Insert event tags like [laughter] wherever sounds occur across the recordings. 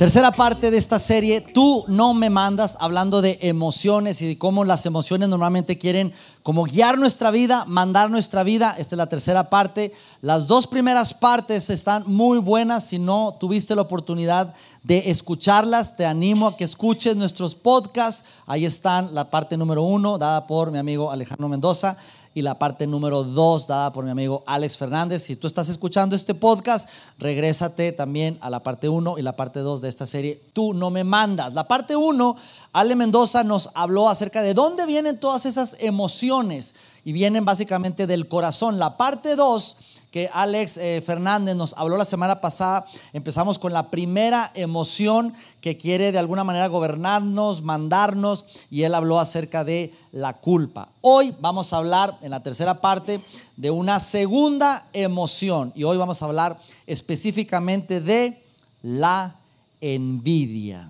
Tercera parte de esta serie, tú no me mandas, hablando de emociones y de cómo las emociones normalmente quieren como guiar nuestra vida, mandar nuestra vida. Esta es la tercera parte. Las dos primeras partes están muy buenas. Si no tuviste la oportunidad de escucharlas, te animo a que escuches nuestros podcasts. Ahí están la parte número uno, dada por mi amigo Alejandro Mendoza y la parte número dos dada por mi amigo Alex Fernández. Si tú estás escuchando este podcast, regrésate también a la parte uno y la parte dos de esta serie. Tú no me mandas. La parte uno, Ale Mendoza nos habló acerca de dónde vienen todas esas emociones y vienen básicamente del corazón. La parte dos que Alex eh, Fernández nos habló la semana pasada. Empezamos con la primera emoción que quiere de alguna manera gobernarnos, mandarnos, y él habló acerca de la culpa. Hoy vamos a hablar en la tercera parte de una segunda emoción, y hoy vamos a hablar específicamente de la envidia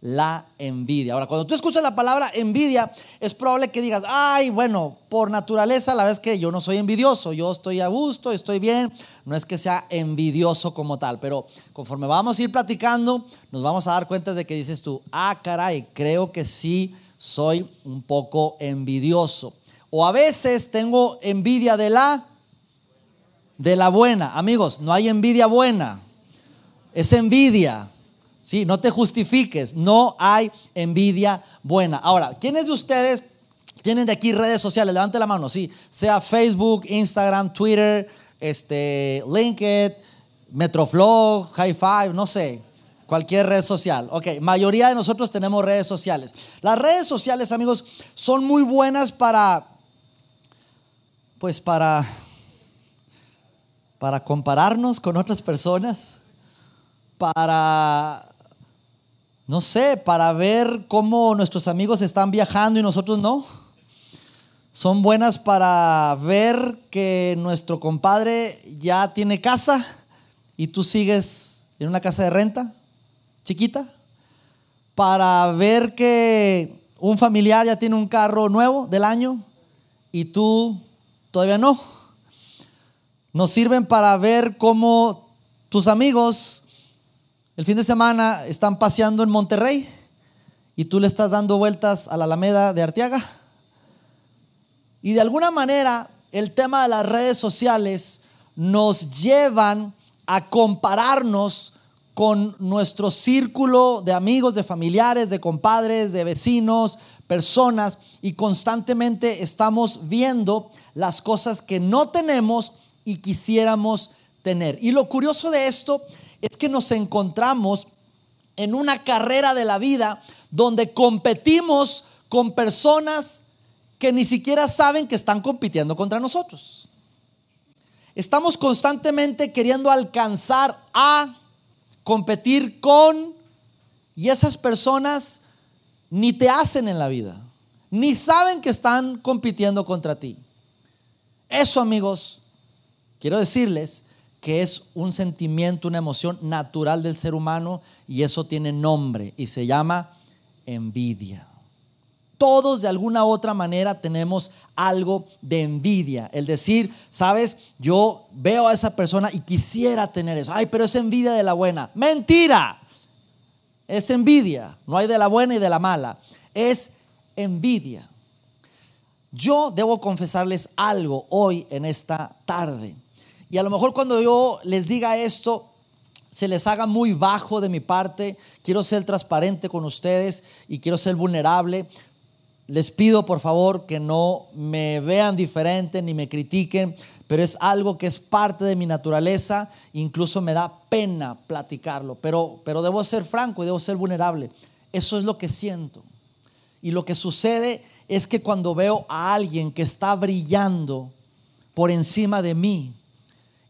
la envidia. Ahora, cuando tú escuchas la palabra envidia, es probable que digas, ay, bueno, por naturaleza, la vez que yo no soy envidioso, yo estoy a gusto, estoy bien, no es que sea envidioso como tal, pero conforme vamos a ir platicando, nos vamos a dar cuenta de que dices tú, ah, caray, creo que sí soy un poco envidioso. O a veces tengo envidia de la de la buena. Amigos, no hay envidia buena. Es envidia. Sí, no te justifiques, no hay envidia buena. Ahora, ¿quiénes de ustedes tienen de aquí redes sociales? Levante la mano, sí, sea Facebook, Instagram, Twitter, este, LinkedIn, Metroflow, High Five, no sé, cualquier red social. Ok, mayoría de nosotros tenemos redes sociales. Las redes sociales, amigos, son muy buenas para, pues para, para compararnos con otras personas, para no sé, para ver cómo nuestros amigos están viajando y nosotros no. Son buenas para ver que nuestro compadre ya tiene casa y tú sigues en una casa de renta chiquita. Para ver que un familiar ya tiene un carro nuevo del año y tú todavía no. Nos sirven para ver cómo tus amigos el fin de semana están paseando en Monterrey y tú le estás dando vueltas a la Alameda de Arteaga. Y de alguna manera el tema de las redes sociales nos llevan a compararnos con nuestro círculo de amigos, de familiares, de compadres, de vecinos, personas, y constantemente estamos viendo las cosas que no tenemos y quisiéramos tener. Y lo curioso de esto es que nos encontramos en una carrera de la vida donde competimos con personas que ni siquiera saben que están compitiendo contra nosotros. Estamos constantemente queriendo alcanzar a competir con y esas personas ni te hacen en la vida, ni saben que están compitiendo contra ti. Eso, amigos, quiero decirles que es un sentimiento, una emoción natural del ser humano y eso tiene nombre y se llama envidia. Todos de alguna otra manera tenemos algo de envidia. El decir, sabes, yo veo a esa persona y quisiera tener eso. Ay, pero es envidia de la buena. Mentira. Es envidia. No hay de la buena y de la mala. Es envidia. Yo debo confesarles algo hoy en esta tarde. Y a lo mejor cuando yo les diga esto, se les haga muy bajo de mi parte. Quiero ser transparente con ustedes y quiero ser vulnerable. Les pido por favor que no me vean diferente ni me critiquen, pero es algo que es parte de mi naturaleza. Incluso me da pena platicarlo, pero, pero debo ser franco y debo ser vulnerable. Eso es lo que siento. Y lo que sucede es que cuando veo a alguien que está brillando por encima de mí,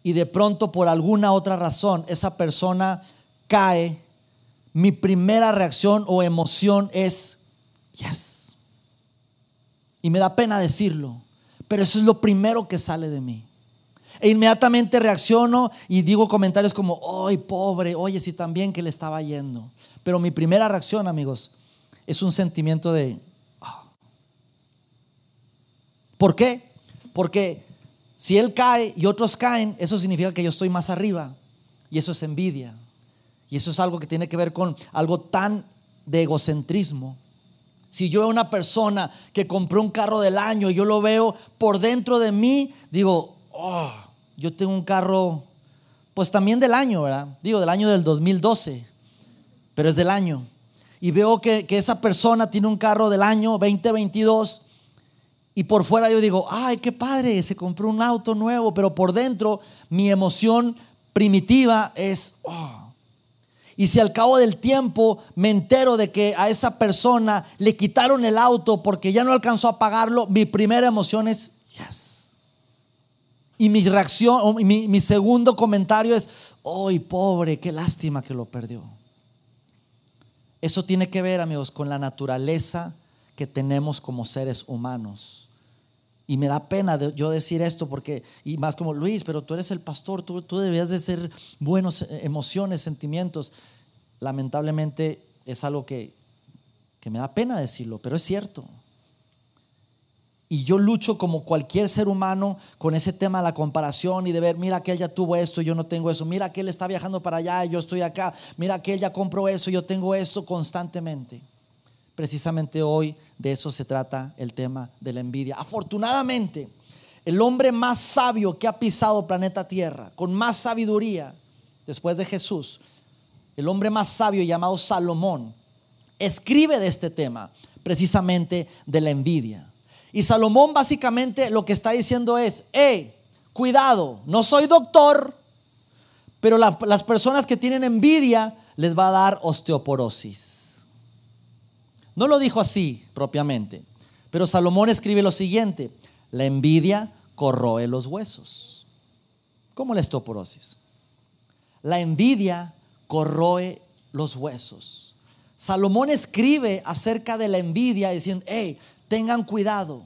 y de pronto por alguna otra razón esa persona cae, mi primera reacción o emoción es, yes. Y me da pena decirlo, pero eso es lo primero que sale de mí. E inmediatamente reacciono y digo comentarios como, ¡ay, pobre! Oye, si también que le estaba yendo. Pero mi primera reacción, amigos, es un sentimiento de... Ah". ¿Por qué? Porque si él cae y otros caen, eso significa que yo estoy más arriba. Y eso es envidia. Y eso es algo que tiene que ver con algo tan de egocentrismo. Si yo veo una persona que compró un carro del año y yo lo veo por dentro de mí, digo, oh, yo tengo un carro, pues también del año, ¿verdad? Digo, del año del 2012, pero es del año. Y veo que, que esa persona tiene un carro del año 2022 y por fuera yo digo, ay, qué padre, se compró un auto nuevo, pero por dentro mi emoción primitiva es, oh. Y si al cabo del tiempo me entero de que a esa persona le quitaron el auto porque ya no alcanzó a pagarlo, mi primera emoción es, yes. Y mi reacción, mi, mi segundo comentario es, ¡ay, pobre, qué lástima que lo perdió! Eso tiene que ver, amigos, con la naturaleza que tenemos como seres humanos. Y me da pena yo decir esto porque, y más como Luis, pero tú eres el pastor, tú, tú deberías de ser buenos eh, emociones, sentimientos. Lamentablemente es algo que, que me da pena decirlo, pero es cierto. Y yo lucho como cualquier ser humano con ese tema de la comparación y de ver, mira que él ya tuvo esto, yo no tengo eso, mira que él está viajando para allá, y yo estoy acá, mira que él ya compró eso, yo tengo esto constantemente. Precisamente hoy de eso se trata el tema de la envidia. Afortunadamente, el hombre más sabio que ha pisado planeta Tierra, con más sabiduría después de Jesús, el hombre más sabio llamado Salomón, escribe de este tema, precisamente de la envidia. Y Salomón básicamente lo que está diciendo es, hey, cuidado, no soy doctor, pero las personas que tienen envidia les va a dar osteoporosis. No lo dijo así propiamente, pero Salomón escribe lo siguiente, la envidia corroe los huesos. ¿Cómo la estoporosis? La envidia corroe los huesos. Salomón escribe acerca de la envidia diciendo, hey, tengan cuidado,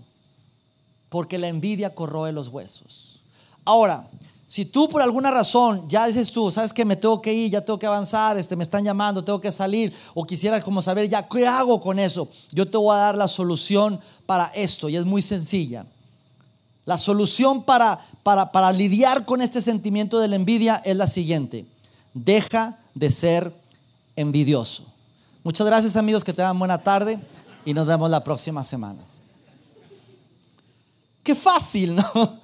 porque la envidia corroe los huesos. Ahora, si tú por alguna razón ya dices tú, sabes que me tengo que ir, ya tengo que avanzar, este, me están llamando, tengo que salir, o quisieras como saber ya qué hago con eso, yo te voy a dar la solución para esto y es muy sencilla. La solución para, para, para lidiar con este sentimiento de la envidia es la siguiente. Deja de ser envidioso. Muchas gracias amigos, que tengan buena tarde y nos vemos la próxima semana. Qué fácil, ¿no?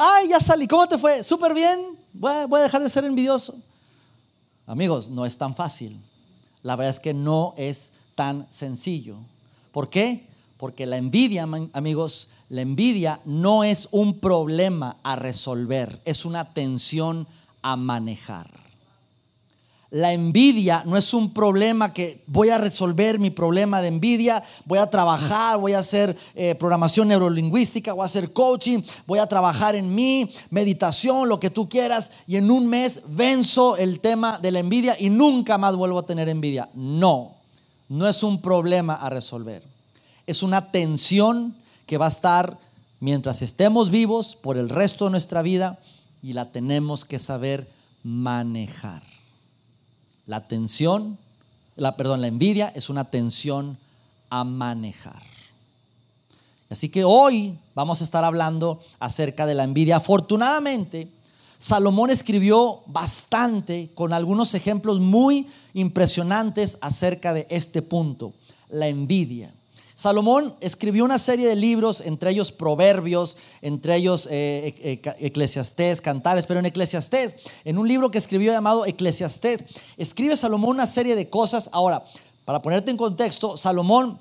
Ay, ya salí, ¿cómo te fue? Súper bien, voy a, dejar de ser envidioso. Amigos, no es tan fácil. La verdad es que no es tan sencillo. ¿Por qué? Porque la envidia, amigos, la envidia no es un problema a resolver, es una tensión a manejar. La envidia no es un problema que voy a resolver mi problema de envidia, voy a trabajar, voy a hacer eh, programación neurolingüística, voy a hacer coaching, voy a trabajar en mí, meditación, lo que tú quieras, y en un mes venzo el tema de la envidia y nunca más vuelvo a tener envidia. No, no es un problema a resolver. Es una tensión que va a estar mientras estemos vivos por el resto de nuestra vida y la tenemos que saber manejar. La tensión, la, perdón, la envidia es una tensión a manejar. Así que hoy vamos a estar hablando acerca de la envidia. Afortunadamente, Salomón escribió bastante con algunos ejemplos muy impresionantes acerca de este punto, la envidia. Salomón escribió una serie de libros, entre ellos Proverbios, entre ellos eh, eh, Eclesiastés, Cantares, pero en Eclesiastés, en un libro que escribió llamado Eclesiastés, escribe Salomón una serie de cosas. Ahora, para ponerte en contexto, Salomón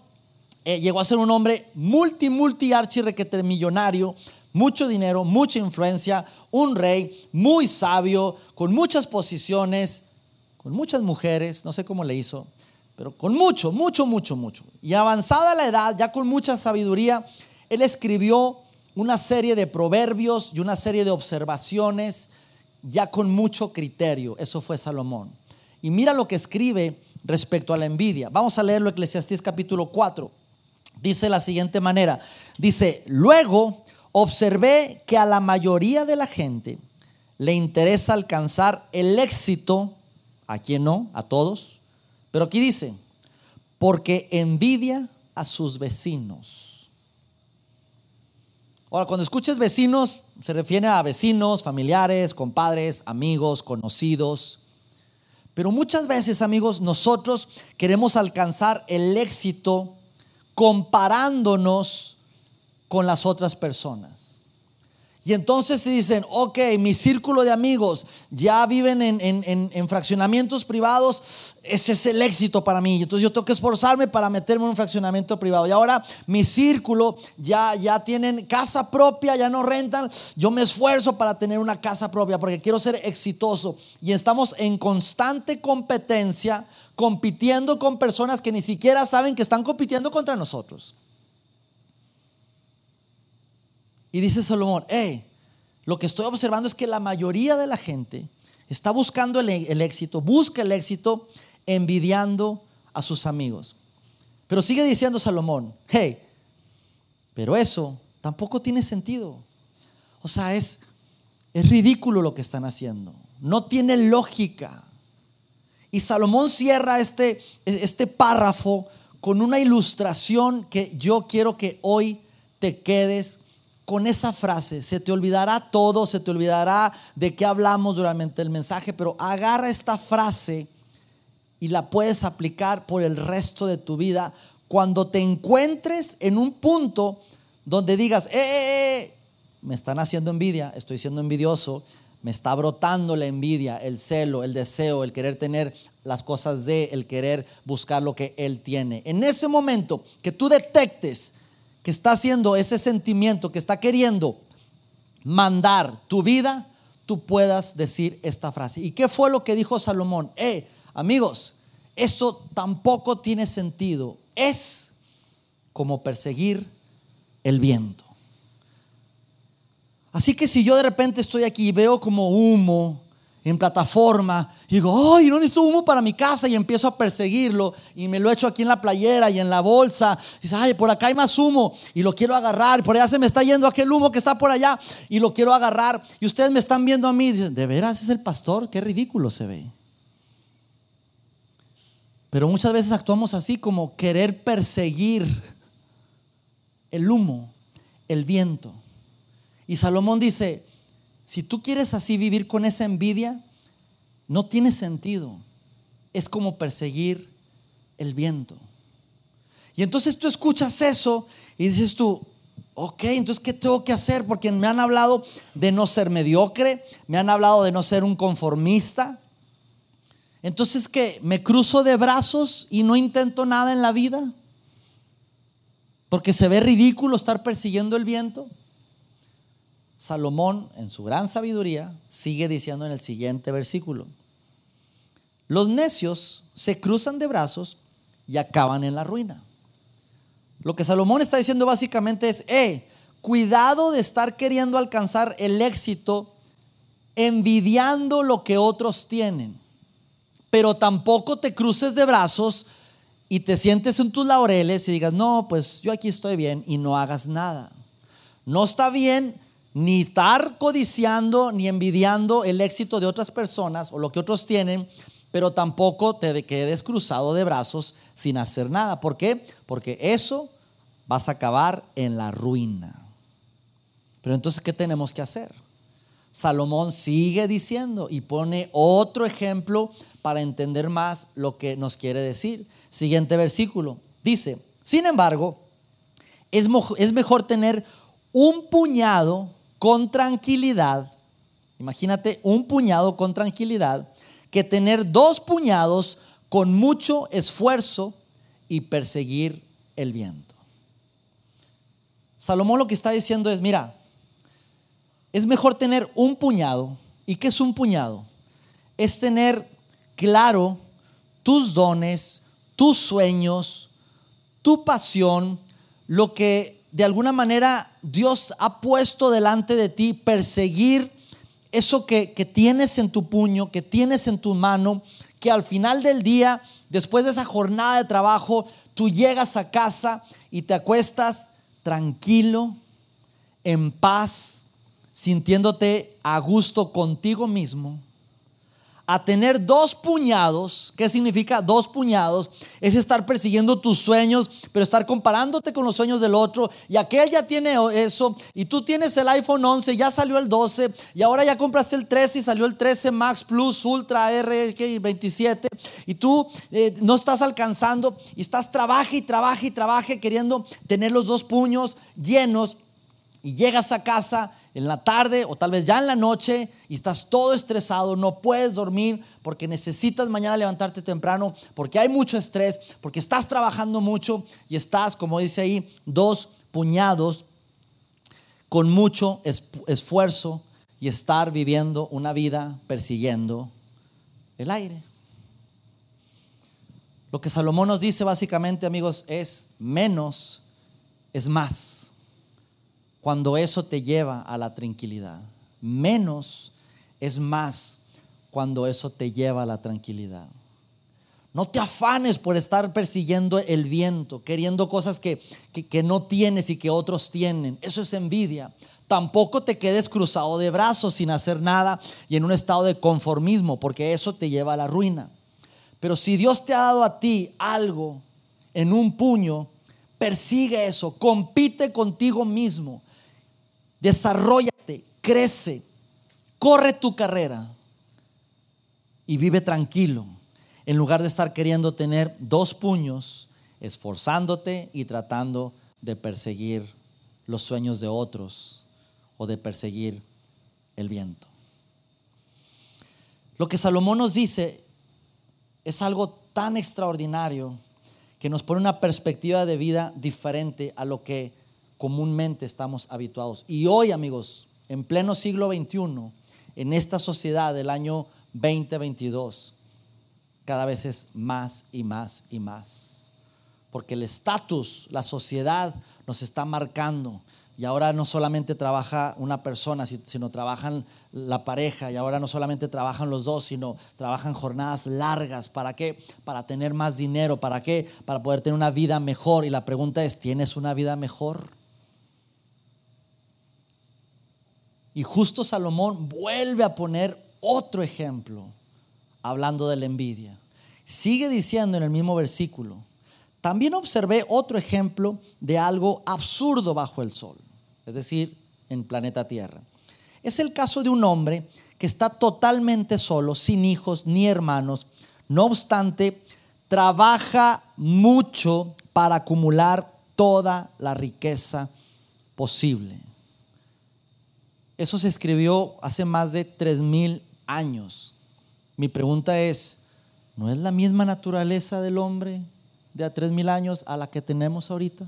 eh, llegó a ser un hombre multi, multi, archi, millonario, mucho dinero, mucha influencia, un rey muy sabio, con muchas posiciones, con muchas mujeres, no sé cómo le hizo pero con mucho, mucho, mucho, mucho. Y avanzada la edad, ya con mucha sabiduría, él escribió una serie de proverbios y una serie de observaciones, ya con mucho criterio. Eso fue Salomón. Y mira lo que escribe respecto a la envidia. Vamos a leerlo, Eclesiastés capítulo 4. Dice la siguiente manera. Dice, luego observé que a la mayoría de la gente le interesa alcanzar el éxito, a quien no, a todos, pero aquí dice, porque envidia a sus vecinos. Ahora, cuando escuches vecinos, se refiere a vecinos, familiares, compadres, amigos, conocidos. Pero muchas veces, amigos, nosotros queremos alcanzar el éxito comparándonos con las otras personas. Y entonces se dicen, ok, mi círculo de amigos ya viven en, fraccionamientos privados, ese es el éxito para mí. Entonces yo tengo que esforzarme para meterme en un fraccionamiento privado. Y ahora mi círculo ya, ya tienen casa propia, ya no rentan. Yo me esfuerzo para tener una casa propia porque quiero ser exitoso. Y estamos en constante competencia, compitiendo con personas que ni siquiera saben que están compitiendo contra nosotros. Y dice Salomón, hey, lo que estoy observando es que la mayoría de la gente está buscando el, el éxito, busca el éxito envidiando a sus amigos. Pero sigue diciendo Salomón, hey, pero eso tampoco tiene sentido. O sea, es, es ridículo lo que están haciendo. No tiene lógica. Y Salomón cierra este, este párrafo con una ilustración que yo quiero que hoy te quedes con esa frase. Se te olvidará todo, se te olvidará de qué hablamos durante el mensaje, pero agarra esta frase y la puedes aplicar por el resto de tu vida cuando te encuentres en un punto donde digas, eh, eh, eh, me están haciendo envidia, estoy siendo envidioso, me está brotando la envidia, el celo, el deseo, el querer tener las cosas de, el querer buscar lo que Él tiene. En ese momento que tú detectes está haciendo ese sentimiento, que está queriendo mandar tu vida, tú puedas decir esta frase. ¿Y qué fue lo que dijo Salomón? Eh, amigos, eso tampoco tiene sentido. Es como perseguir el viento. Así que si yo de repente estoy aquí y veo como humo, en plataforma y digo, ay, no necesito humo para mi casa y empiezo a perseguirlo y me lo echo aquí en la playera y en la bolsa. Y dice, ay, por acá hay más humo y lo quiero agarrar. Por allá se me está yendo aquel humo que está por allá y lo quiero agarrar. Y ustedes me están viendo a mí y dicen, ¿de veras es el pastor? Qué ridículo se ve. Pero muchas veces actuamos así como querer perseguir el humo, el viento. Y Salomón dice, si tú quieres así vivir con esa envidia, no tiene sentido. Es como perseguir el viento. Y entonces tú escuchas eso y dices tú, ok, entonces ¿qué tengo que hacer? Porque me han hablado de no ser mediocre, me han hablado de no ser un conformista. Entonces que me cruzo de brazos y no intento nada en la vida. Porque se ve ridículo estar persiguiendo el viento. Salomón, en su gran sabiduría, sigue diciendo en el siguiente versículo, los necios se cruzan de brazos y acaban en la ruina. Lo que Salomón está diciendo básicamente es, eh, cuidado de estar queriendo alcanzar el éxito envidiando lo que otros tienen, pero tampoco te cruces de brazos y te sientes en tus laureles y digas, no, pues yo aquí estoy bien y no hagas nada. No está bien ni estar codiciando ni envidiando el éxito de otras personas o lo que otros tienen, pero tampoco te quedes cruzado de brazos sin hacer nada. ¿Por qué? Porque eso vas a acabar en la ruina. Pero entonces, ¿qué tenemos que hacer? Salomón sigue diciendo y pone otro ejemplo para entender más lo que nos quiere decir. Siguiente versículo. Dice, sin embargo, es, mejor tener un puñado con tranquilidad, imagínate un puñado con tranquilidad, que tener dos puñados con mucho esfuerzo y perseguir el viento. Salomón lo que está diciendo es, mira, es mejor tener un puñado. ¿Y qué es un puñado? Es tener claro tus dones, tus sueños, tu pasión, lo que de alguna manera Dios ha puesto delante de ti perseguir eso que, tienes en tu puño, que tienes en tu mano, que al final del día, después de esa jornada de trabajo, tú llegas a casa y te acuestas tranquilo, en paz, sintiéndote a gusto contigo mismo, a tener dos puñados. ¿Qué significa dos puñados? Es estar persiguiendo tus sueños, pero estar comparándote con los sueños del otro. Y aquel ya tiene eso, y tú tienes el iPhone 11, ya salió el 12, y ahora ya compraste el 13 y salió el 13 Max Plus Ultra R27, y tú eh, no estás alcanzando, y estás trabaje y trabaje y trabaje queriendo tener los dos puños llenos, y llegas a casa en la tarde o tal vez ya en la noche y estás todo estresado, no puedes dormir porque necesitas mañana levantarte temprano, porque hay mucho estrés, porque estás trabajando mucho y estás, como dice ahí, dos puñados con mucho esfuerzo y estar viviendo una vida persiguiendo el aire. Lo que Salomón nos dice básicamente, amigos, es menos es más cuando eso te lleva a la tranquilidad. Menos es más cuando eso te lleva a la tranquilidad. No te afanes por estar persiguiendo el viento, queriendo cosas que, que, no tienes y que otros tienen. Eso es envidia. Tampoco te quedes cruzado de brazos sin hacer nada y en un estado de conformismo, porque eso te lleva a la ruina. Pero si Dios te ha dado a ti algo en un puño, persigue eso, compite contigo mismo desarrollate, crece, corre tu carrera y vive tranquilo, en lugar de estar queriendo tener dos puños, esforzándote y tratando de perseguir los sueños de otros o de perseguir el viento. Lo que Salomón nos dice es algo tan extraordinario que nos pone una perspectiva de vida diferente a lo que comúnmente estamos habituados. Y hoy, amigos, en pleno siglo XXI, en esta sociedad del año 2022, cada vez es más y más y más. Porque el estatus, la sociedad nos está marcando. Y ahora no solamente trabaja una persona, sino trabajan la pareja. Y ahora no solamente trabajan los dos, sino trabajan jornadas largas. ¿Para qué? Para tener más dinero. ¿Para qué? Para poder tener una vida mejor. Y la pregunta es, ¿tienes una vida mejor? Y justo Salomón vuelve a poner otro ejemplo hablando de la envidia. Sigue diciendo en el mismo versículo, también observé otro ejemplo de algo absurdo bajo el sol, es decir, en planeta Tierra. Es el caso de un hombre que está totalmente solo, sin hijos ni hermanos. No obstante, trabaja mucho para acumular toda la riqueza posible. Eso se escribió hace más de tres mil años. Mi pregunta es, ¿no es la misma naturaleza del hombre de a tres mil años a la que tenemos ahorita?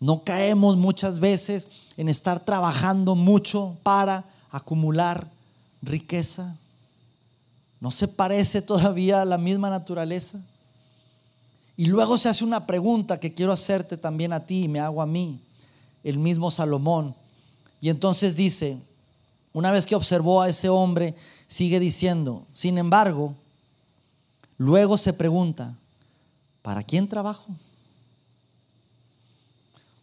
¿No caemos muchas veces en estar trabajando mucho para acumular riqueza? ¿No se parece todavía a la misma naturaleza? Y luego se hace una pregunta que quiero hacerte también a ti y me hago a mí. El mismo Salomón y entonces dice, una vez que observó a ese hombre, sigue diciendo, sin embargo, luego se pregunta, ¿para quién trabajo?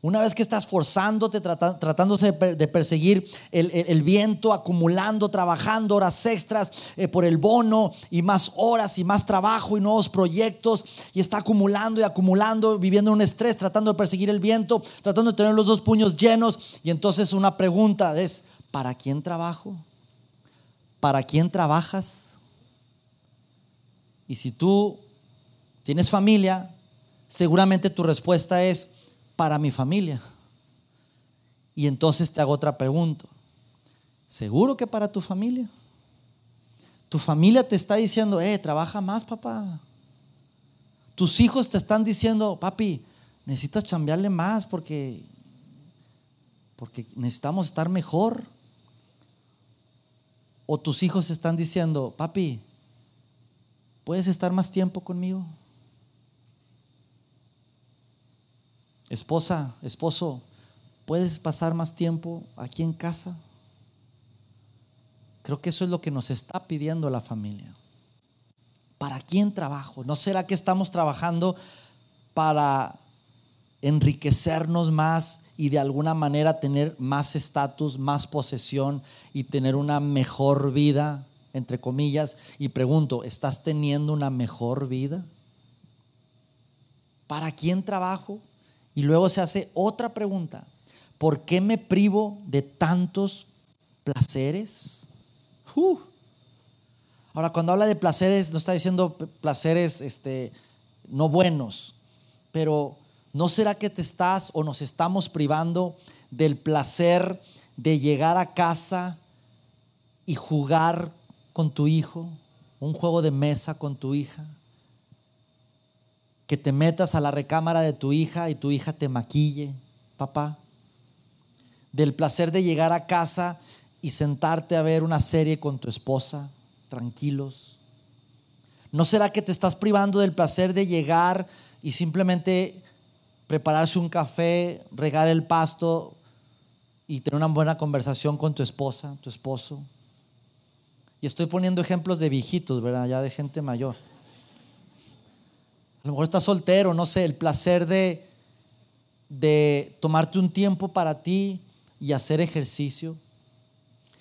Una vez que estás forzándote, tratándose de perseguir el, viento, acumulando, trabajando horas extras eh, por el bono y más horas y más trabajo y nuevos proyectos y está acumulando y acumulando, viviendo un estrés, tratando de perseguir el viento, tratando de tener los dos puños llenos. Y entonces una pregunta es, ¿para quién trabajo? ¿Para quién trabajas? Y si tú tienes familia, seguramente tu respuesta es, para mi familia. Y entonces te hago otra pregunta. ¿Seguro que para tu familia? Tu familia te está diciendo, eh, trabaja más, papá. Tus hijos te están diciendo, papi, necesitas chambearle más porque, porque necesitamos estar mejor. O tus hijos te están diciendo, papi, ¿puedes estar más tiempo conmigo? Esposa, esposo, ¿puedes pasar más tiempo aquí en casa? Creo que eso es lo que nos está pidiendo la familia. ¿Para quién trabajo? ¿No será que estamos trabajando para enriquecernos más y de alguna manera tener más estatus, más posesión y tener una mejor vida, entre comillas. Y pregunto, ¿estás teniendo una mejor vida? ¿Para quién trabajo? Y luego se hace otra pregunta. ¿Por qué me privo de tantos placeres? Ahora, cuando habla de placeres, no está diciendo placeres este, no buenos, pero ¿no será que te estás o nos estamos privando del placer de llegar a casa y jugar con tu hijo, un juego de mesa con tu hija? Que te metas a la recámara de tu hija y tu hija te maquille, papá. Del placer de llegar a casa y sentarte a ver una serie con tu esposa, tranquilos. ¿No será que te estás privando del placer de llegar y simplemente prepararse un café, regar el pasto y tener una buena conversación con tu esposa, tu esposo? Y estoy poniendo ejemplos de viejitos, ¿verdad? Ya de gente mayor. A lo mejor estás soltero, no sé, el placer de, de tomarte un tiempo para ti y hacer ejercicio.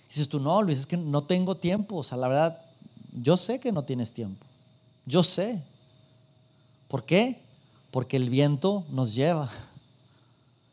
Dices tú, no, Luis, es que no tengo tiempo. O sea, la verdad, yo sé que no tienes tiempo. Yo sé. ¿Por qué? Porque el viento nos lleva.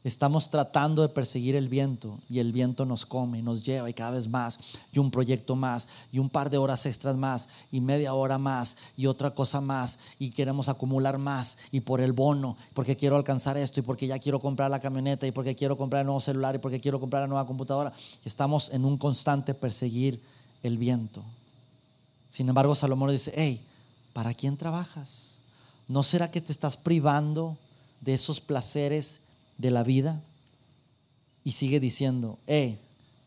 Estamos tratando de perseguir el viento y el viento nos come nos lleva y cada vez más y un proyecto más y un par de horas extras más y media hora más y otra cosa más y queremos acumular más y por el bono, porque quiero alcanzar esto y porque ya quiero comprar la camioneta y porque quiero comprar el nuevo celular y porque quiero comprar la nueva computadora. Estamos en un constante perseguir el viento. Sin embargo, Salomón dice, hey, ¿para quién trabajas? ¿No será que te estás privando de esos placeres de la vida? Y sigue diciendo, eh,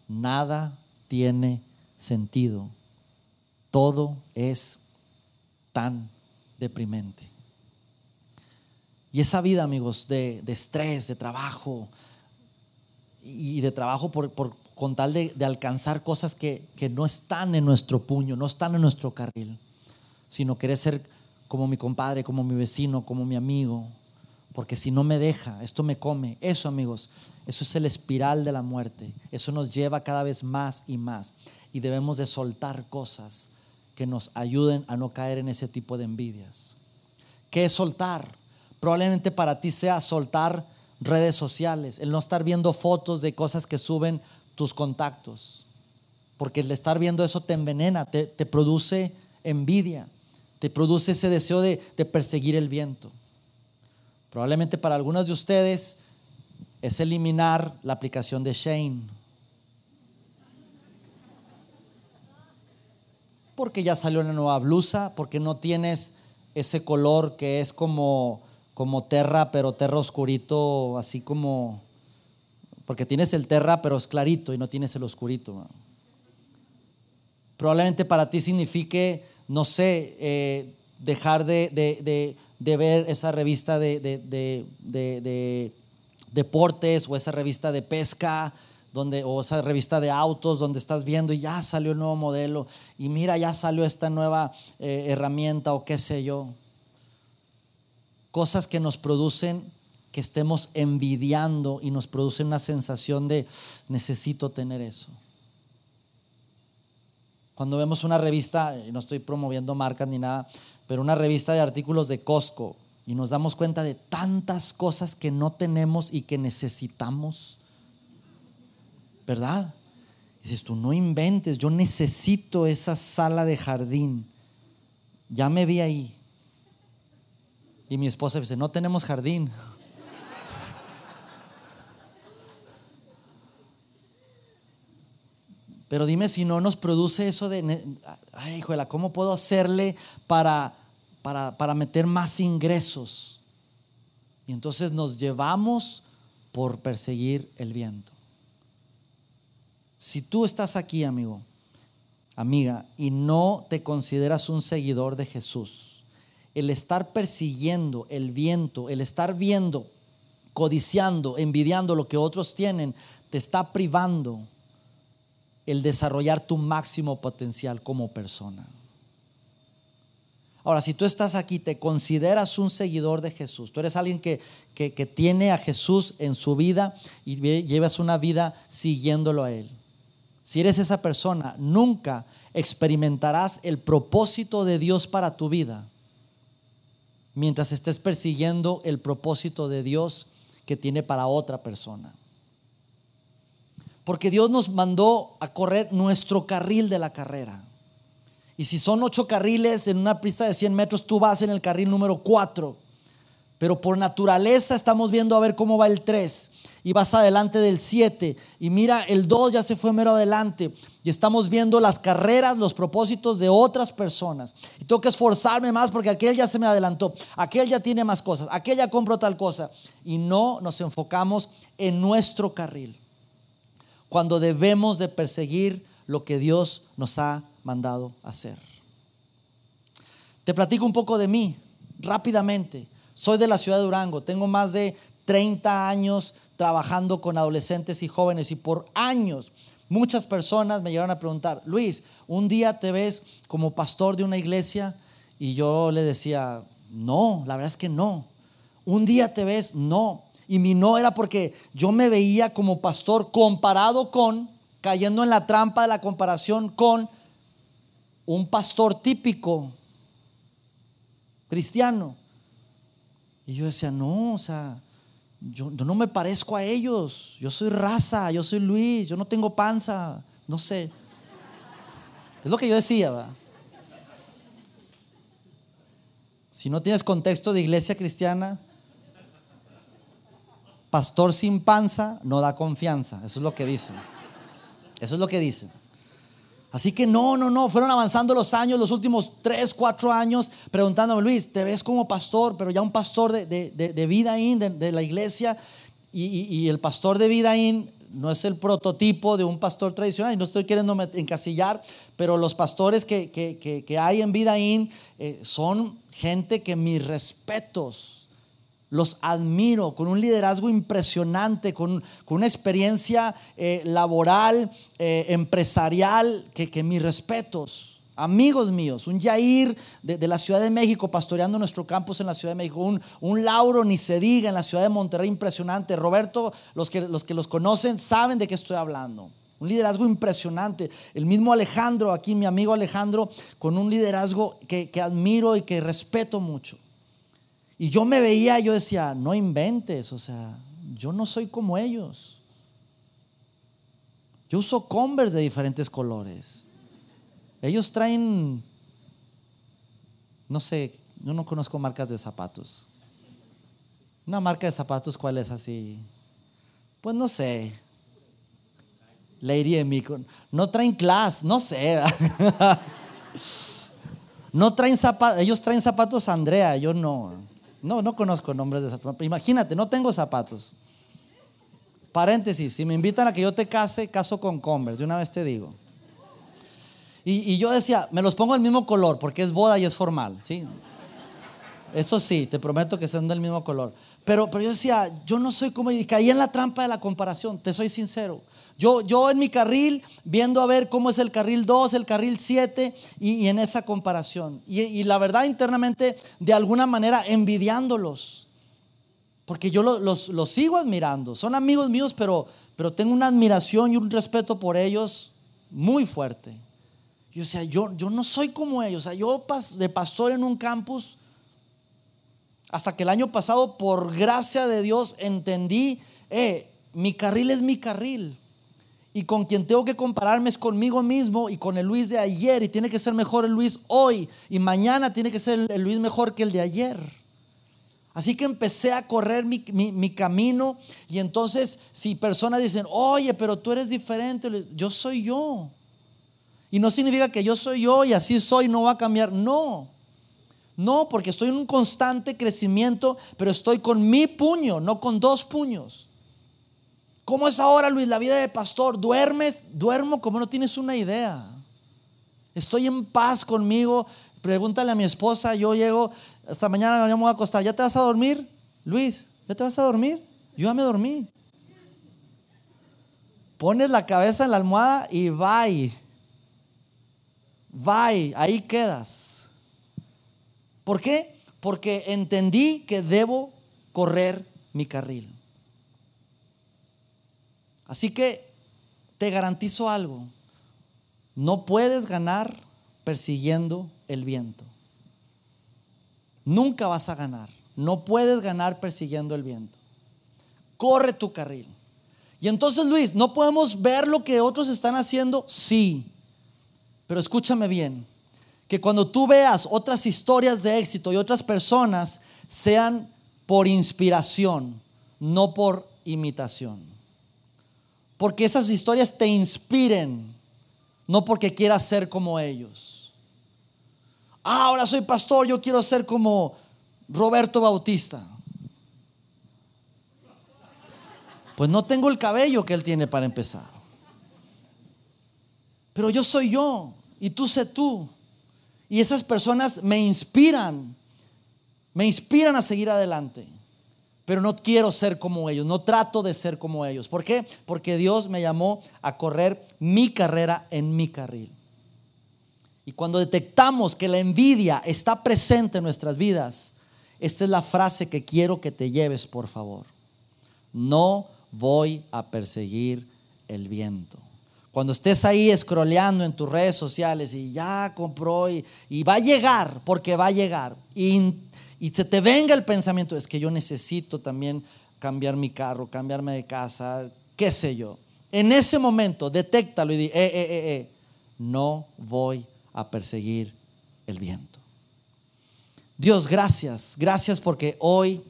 nada tiene sentido. Todo es tan deprimente. Y esa vida, amigos, de, estrés, de trabajo, y de trabajo por, con tal de, alcanzar cosas que, que, no están en nuestro puño, no están en nuestro carril, sino querer ser como mi compadre, como mi vecino, como mi amigo, porque si no me deja, esto me come. Eso, amigos, eso es el espiral de la muerte. Eso nos lleva cada vez más y más. Y debemos de soltar cosas que nos ayuden a no caer en ese tipo de envidias. ¿Qué es soltar? Probablemente para ti sea soltar redes sociales, el no estar viendo fotos de cosas que suben tus contactos. Porque el estar viendo eso te envenena, te, produce envidia, te produce ese deseo de perseguir el viento. Probablemente para algunos de ustedes es eliminar la aplicación de Shane. Porque ya salió una nueva blusa, porque no tienes ese color que es como, como terra, pero terra oscurito, así como... Porque tienes el terra, pero es clarito y no tienes el oscurito. Probablemente para ti signifique, no sé, eh, dejar de, de ver esa revista de, de, deportes o esa revista de pesca. Donde, o esa revista de autos donde estás viendo y ya salió el nuevo modelo y mira, ya salió esta nueva eh, herramienta o qué sé yo. Cosas que nos producen que estemos envidiando y nos producen una sensación de necesito tener eso. Cuando vemos una revista, y no estoy promoviendo marcas ni nada, pero una revista de artículos de Costco y nos damos cuenta de tantas cosas que no tenemos y que necesitamos. ¿Verdad? dices tú, no inventes, yo necesito esa sala de jardín. Ya me vi ahí. Y mi esposa dice, no tenemos jardín. Pero dime si no nos produce eso de, ay, hijuela, ¿cómo puedo hacerle para, para, para meter más ingresos? Y entonces nos llevamos por perseguir el viento. Si tú estás aquí, amigo, amiga, y no te consideras un seguidor de Jesús, el estar persiguiendo el viento, el estar viendo, codiciando, envidiando lo que otros tienen, te está privando el desarrollar tu máximo potencial como persona. Ahora, si tú estás aquí, te consideras un seguidor de Jesús, tú eres alguien que, que, que tiene a Jesús en su vida y llevas una vida siguiéndolo a Él. Si eres esa persona, nunca experimentarás el propósito de Dios para tu vida mientras estés persiguiendo el propósito de Dios que tiene para otra persona. Porque Dios nos mandó a correr nuestro carril de la carrera. Y si son ocho carriles en una pista de 100 metros, tú vas en el carril número cuatro. Pero por naturaleza estamos viendo a ver cómo va el 3 y vas adelante del 7 y mira, el 2 ya se fue mero adelante y estamos viendo las carreras, los propósitos de otras personas. Y tengo que esforzarme más porque aquel ya se me adelantó, aquel ya tiene más cosas, aquel ya compró tal cosa y no nos enfocamos en nuestro carril. Cuando debemos de perseguir lo que Dios nos ha mandado hacer. Te platico un poco de mí, rápidamente. Soy de la ciudad de Durango, tengo más de 30 años trabajando con adolescentes y jóvenes y por años muchas personas me llegaron a preguntar, Luis, un día te ves como pastor de una iglesia y yo le decía, no, la verdad es que no. Un día te ves, no. Y mi no era porque yo me veía como pastor comparado con, cayendo en la trampa de la comparación con un pastor típico cristiano. Y yo decía, no, o sea, yo, no me parezco a ellos. Yo soy raza, yo soy Luis, yo no tengo panza, no sé. Es lo que yo decía, Si no tienes contexto de iglesia cristiana, pastor sin panza no da confianza. Eso es lo que dicen. Eso es lo que dicen. Así que no, no, no, fueron avanzando los años, los últimos tres, cuatro años, preguntándome, Luis, te ves como pastor, pero ya un pastor de, de, de, de Vidaín, de, la iglesia, y, el pastor de Vidaín no es el prototipo de un pastor tradicional, y no estoy queriendo encasillar, pero los pastores que, que, que, hay en Vidaín eh, son gente que mis respetos los admiro con un liderazgo impresionante, con, una experiencia eh, laboral, eh, empresarial, que, que, mis respetos. Amigos míos, un Yair de, la Ciudad de México pastoreando nuestro campus en la Ciudad de México, un, un Lauro ni se diga en la Ciudad de Monterrey impresionante. Roberto, los que, los que los conocen saben de qué estoy hablando. Un liderazgo impresionante. El mismo Alejandro, aquí mi amigo Alejandro, con un liderazgo que, que admiro y que respeto mucho. Y yo me veía, yo decía, no inventes, o sea, yo no soy como ellos. Yo uso Converse de diferentes colores. Ellos traen, no sé, yo no conozco marcas de zapatos. Una marca de zapatos, ¿cuál es así? Pues no sé. Lady Mico. No traen class, no sé. [laughs] no traen zapatos, ellos traen zapatos Andrea, yo no. No, no conozco nombres de zapatos. Imagínate, no tengo zapatos. Paréntesis, si me invitan a que yo te case, caso con Converse, de una vez te digo. Y, yo decía, me los pongo del mismo color porque es boda y es formal, ¿sí? Eso sí, te prometo que sean del mismo color. Pero, pero yo decía, yo no soy como, y caí en la trampa de la comparación, te soy sincero. Yo, yo en mi carril, viendo a ver cómo es el carril 2, el carril 7, y, en esa comparación. Y, la verdad, internamente, de alguna manera, envidiándolos. Porque yo los, los, sigo admirando. Son amigos míos, pero, pero tengo una admiración y un respeto por ellos muy fuerte. Y o sea, yo, yo no soy como ellos. O sea, yo de pastor en un campus, hasta que el año pasado, por gracia de Dios, entendí, eh, mi carril es mi carril y con quien tengo que compararme es conmigo mismo y con el Luis de ayer y tiene que ser mejor el Luis hoy y mañana tiene que ser el Luis mejor que el de ayer. Así que empecé a correr mi, mi, camino y entonces si personas dicen, oye, pero tú eres diferente, yo soy yo. Y no significa que yo soy yo y así soy, no va a cambiar. No, no, porque estoy en un constante crecimiento, pero estoy con mi puño, no con dos puños. ¿Cómo es ahora, Luis, la vida de pastor? ¿Duermes? Duermo como no tienes una idea. Estoy en paz conmigo. Pregúntale a mi esposa, yo llego, esta mañana me voy a acostar, ¿ya te vas a dormir? Luis, ¿ya te vas a dormir? Yo ya me dormí. Pones la cabeza en la almohada y bye. Bye, ahí quedas. ¿Por qué? Porque entendí que debo correr mi carril. Así que te garantizo algo. No puedes ganar persiguiendo el viento. Nunca vas a ganar. No puedes ganar persiguiendo el viento. Corre tu carril. Y entonces, Luis, ¿no podemos ver lo que otros están haciendo? Sí. Pero escúchame bien, que cuando tú veas otras historias de éxito y otras personas, sean por inspiración, no por imitación. Porque esas historias te inspiren, no porque quieras ser como ellos. Ah, ahora soy pastor, yo quiero ser como Roberto Bautista. Pues no tengo el cabello que él tiene para empezar. Pero yo soy yo y tú sé tú. Y esas personas me inspiran, me inspiran a seguir adelante. Pero no quiero ser como ellos, no trato de ser como ellos. ¿Por qué? Porque Dios me llamó a correr mi carrera en mi carril. Y cuando detectamos que la envidia está presente en nuestras vidas, esta es la frase que quiero que te lleves, por favor. No voy a perseguir el viento. Cuando estés ahí escroleando en tus redes sociales y ya compró y, va a llegar, porque va a llegar, y, se te venga el pensamiento, es que yo necesito también cambiar mi carro, cambiarme de casa, qué sé yo. En ese momento, detéctalo y di, eh, eh, eh, eh, no voy a perseguir el viento. Dios, gracias, gracias porque hoy,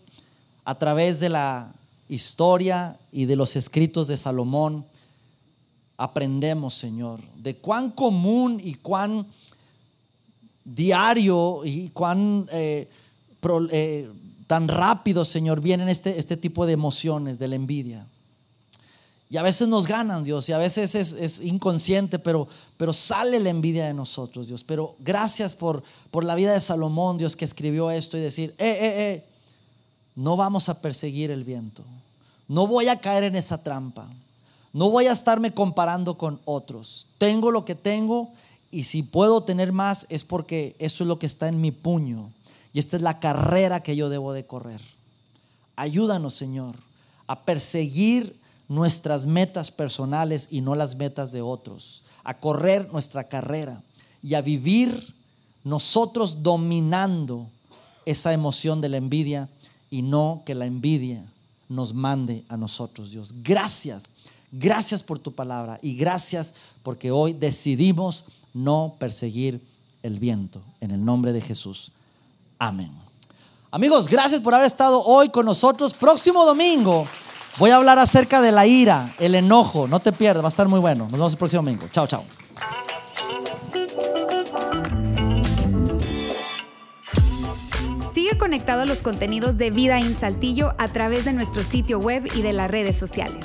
a través de la historia y de los escritos de Salomón, aprendemos, Señor, de cuán común y cuán diario y cuán eh, eh, tan rápido, Señor, vienen este, este tipo de emociones de la envidia. Y a veces nos ganan, Dios, y a veces es, inconsciente, pero, pero sale la envidia de nosotros, Dios. Pero gracias por, por la vida de Salomón, Dios, que escribió esto y decir, eh, eh, eh, no vamos a perseguir el viento. No voy a caer en esa trampa. No voy a estarme comparando con otros. Tengo lo que tengo y si puedo tener más es porque eso es lo que está en mi puño. Y esta es la carrera que yo debo de correr. Ayúdanos, Señor, a perseguir nuestras metas personales y no las metas de otros. A correr nuestra carrera y a vivir nosotros dominando esa emoción de la envidia y no que la envidia nos mande a nosotros, Dios. Gracias Gracias por tu palabra y gracias porque hoy decidimos no perseguir el viento. En el nombre de Jesús. Amén. Amigos, gracias por haber estado hoy con nosotros. Próximo domingo voy a hablar acerca de la ira, el enojo. No te pierdas, va a estar muy bueno. Nos vemos el próximo domingo. Chao, chao. Sigue conectado a los contenidos de Vida en Saltillo a través de nuestro sitio web y de las redes sociales.